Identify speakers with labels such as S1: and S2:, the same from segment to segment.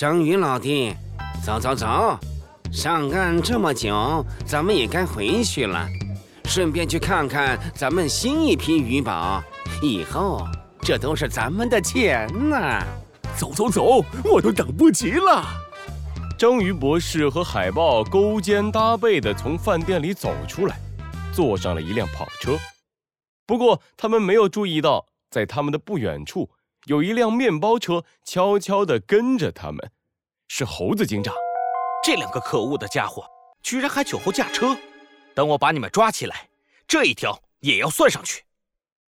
S1: 章鱼老弟，走走走，上岸这么久，咱们也该回去了。顺便去看看咱们新一批鱼宝，以后这都是咱们的钱呢。
S2: 走走走，我都等不及了。
S3: 章鱼博士和海豹勾肩搭背地从饭店里走出来，坐上了一辆跑车。不过，他们没有注意到，在他们的不远处有一辆面包车悄悄地跟着他们。是猴子警长。
S4: 这两个可恶的家伙，居然还酒后驾车！等我把你们抓起来，这一条也要算上去。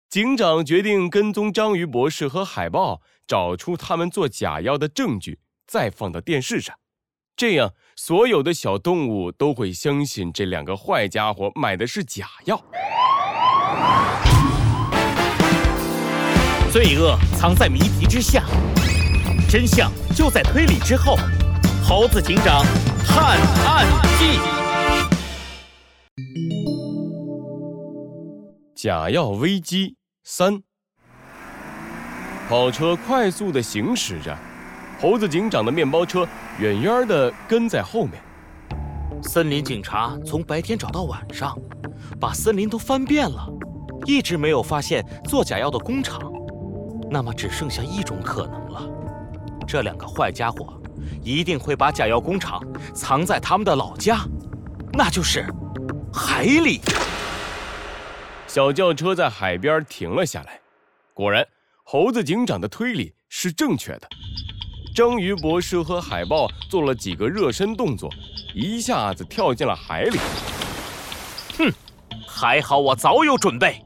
S3: 警长决定跟踪章鱼博士和海豹，找出他们做假药的证据，再放到电视上。这样，所有的小动物都会相信这两个坏家伙买的是假药。
S4: 罪恶藏在谜题之下，真相就在推理之后。猴子警长探案记：
S3: 假药危机三。跑车快速的行驶着。猴子警长的面包车远远的跟在后面。
S4: 森林警察从白天找到晚上，把森林都翻遍了，一直没有发现做假药的工厂。那么只剩下一种可能了：这两个坏家伙一定会把假药工厂藏在他们的老家，那就是海里。
S3: 小轿车在海边停了下来。果然，猴子警长的推理是正确的。章鱼博士和海豹做了几个热身动作，一下子跳进了海里。
S4: 哼，还好我早有准备。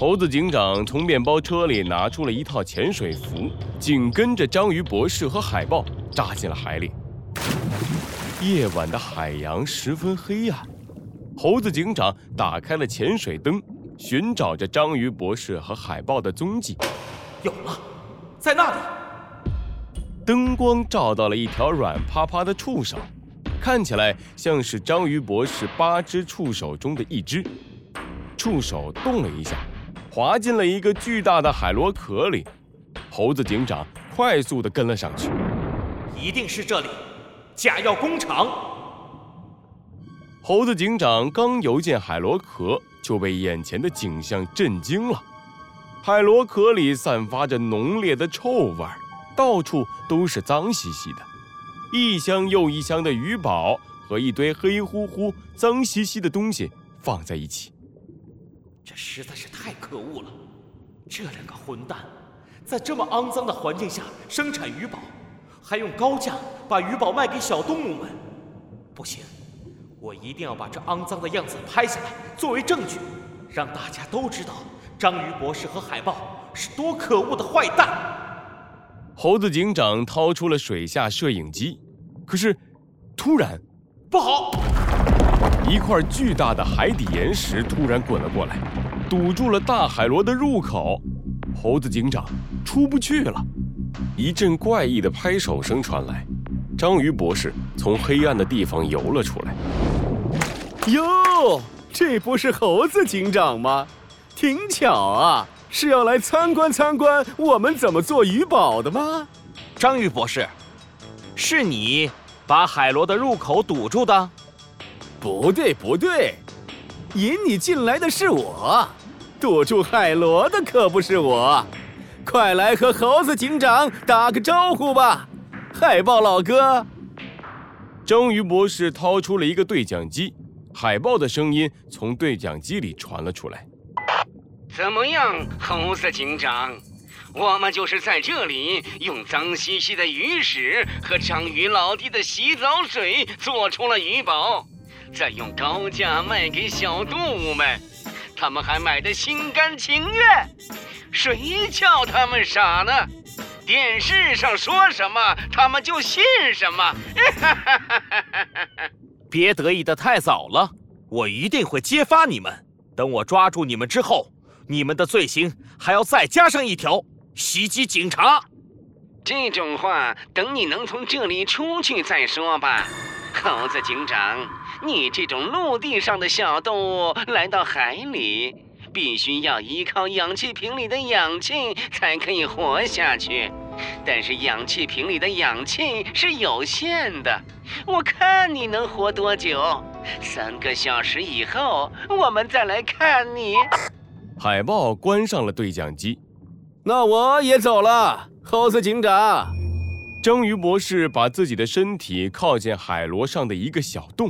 S3: 猴子警长从面包车里拿出了一套潜水服，紧跟着章鱼博士和海豹扎进了海里。夜晚的海洋十分黑暗，猴子警长打开了潜水灯，寻找着章鱼博士和海豹的踪迹。
S4: 有了，在那里。
S3: 灯光照到了一条软趴趴的触手，看起来像是章鱼博士八只触手中的一只。触手动了一下，滑进了一个巨大的海螺壳里。猴子警长快速地跟了上去，
S4: 一定是这里，假药工厂。
S3: 猴子警长刚游进海螺壳，就被眼前的景象震惊了。海螺壳里散发着浓烈的臭味儿。到处都是脏兮兮的，一箱又一箱的鱼宝和一堆黑乎乎、脏兮兮的东西放在一起，
S4: 这实在是太可恶了！这两个混蛋在这么肮脏的环境下生产鱼宝，还用高价把鱼宝卖给小动物们。不行，我一定要把这肮脏的样子拍下来作为证据，让大家都知道章鱼博士和海豹是多可恶的坏蛋。
S3: 猴子警长掏出了水下摄影机，可是，突然，
S4: 不好！
S3: 一块巨大的海底岩石突然滚了过来，堵住了大海螺的入口。猴子警长出不去了。一阵怪异的拍手声传来，章鱼博士从黑暗的地方游了出来。
S2: 哟，这不是猴子警长吗？挺巧啊！是要来参观参观我们怎么做鱼宝的吗？
S4: 章鱼博士，是你把海螺的入口堵住的？
S2: 不对不对，引你进来的是我，堵住海螺的可不是我。快来和猴子警长打个招呼吧，海豹老哥。
S3: 章鱼博士掏出了一个对讲机，海豹的声音从对讲机里传了出来。
S1: 怎么样，猴子警长？我们就是在这里用脏兮兮的鱼屎和章鱼老弟的洗澡水做出了鱼宝，再用高价卖给小动物们，他们还买的心甘情愿。谁叫他们傻呢？电视上说什么，他们就信什么。
S4: 别得意的太早了，我一定会揭发你们。等我抓住你们之后。你们的罪行还要再加上一条：袭击警察。
S1: 这种话等你能从这里出去再说吧，猴子警长。你这种陆地上的小动物来到海里，必须要依靠氧气瓶里的氧气才可以活下去。但是氧气瓶里的氧气是有限的，我看你能活多久？三个小时以后，我们再来看你。
S3: 海豹关上了对讲机。
S2: 那我也走了，猴子警长。
S3: 章鱼博士把自己的身体靠近海螺上的一个小洞，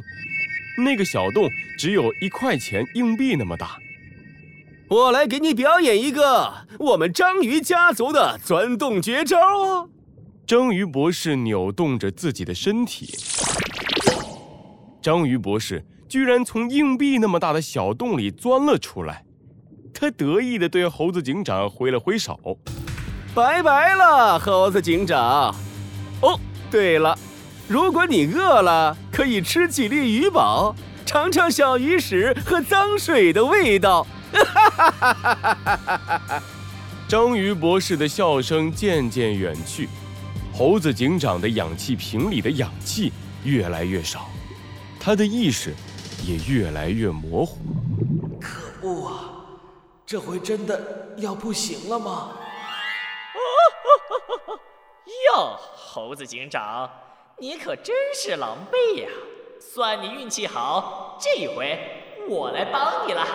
S3: 那个小洞只有一块钱硬币那么大。
S2: 我来给你表演一个我们章鱼家族的钻洞绝招哦！
S3: 章鱼博士扭动着自己的身体，章鱼博士居然从硬币那么大的小洞里钻了出来。他得意地对猴子警长挥了挥手：“
S2: 拜拜了，猴子警长。哦，对了，如果你饿了，可以吃几粒鱼宝，尝尝小鱼屎和脏水的味道。”哈哈哈哈
S3: 哈哈！章鱼博士的笑声渐渐远去，猴子警长的氧气瓶里的氧气越来越少，他的意识也越来越模糊。
S4: 可恶啊！这回真的要不行了吗？
S5: 哟，猴子警长，你可真是狼狈呀！算你运气好，这回我来帮你了。